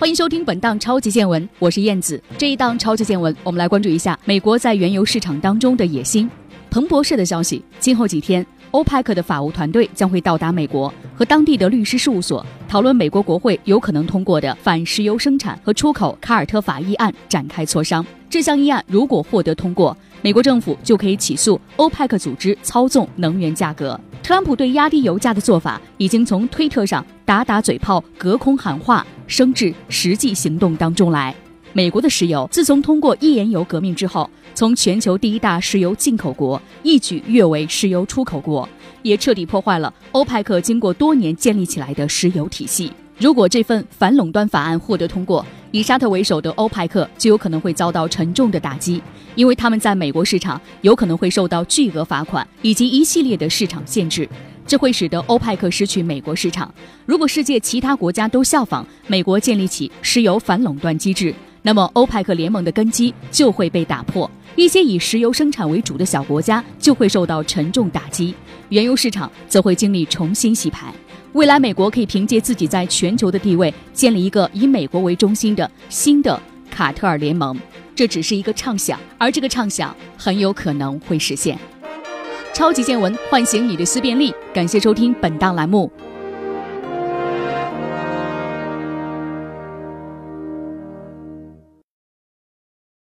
欢迎收听本档超级见闻，我是燕子。这一档超级见闻，我们来关注一下美国在原油市场当中的野心。彭博社的消息，今后几天，欧派克的法务团队将会到达美国，和当地的律师事务所讨论美国国会有可能通过的反石油生产和出口卡尔特法议案展开磋商。这项议案如果获得通过，美国政府就可以起诉欧派克组织操纵能源价格。特朗普对压低油价的做法，已经从推特上打打嘴炮、隔空喊话，升至实际行动当中来。美国的石油自从通过页岩油革命之后，从全球第一大石油进口国一举跃为石油出口国，也彻底破坏了欧派克经过多年建立起来的石油体系。如果这份反垄断法案获得通过，以沙特为首的欧派克就有可能会遭到沉重的打击，因为他们在美国市场有可能会受到巨额罚款以及一系列的市场限制，这会使得欧派克失去美国市场。如果世界其他国家都效仿美国建立起石油反垄断机制，那么欧派克联盟的根基就会被打破，一些以石油生产为主的小国家就会受到沉重打击，原油市场则会经历重新洗牌。未来，美国可以凭借自己在全球的地位，建立一个以美国为中心的新的卡特尔联盟。这只是一个畅想，而这个畅想很有可能会实现。超级见闻，唤醒你的思辨力。感谢收听本档栏目，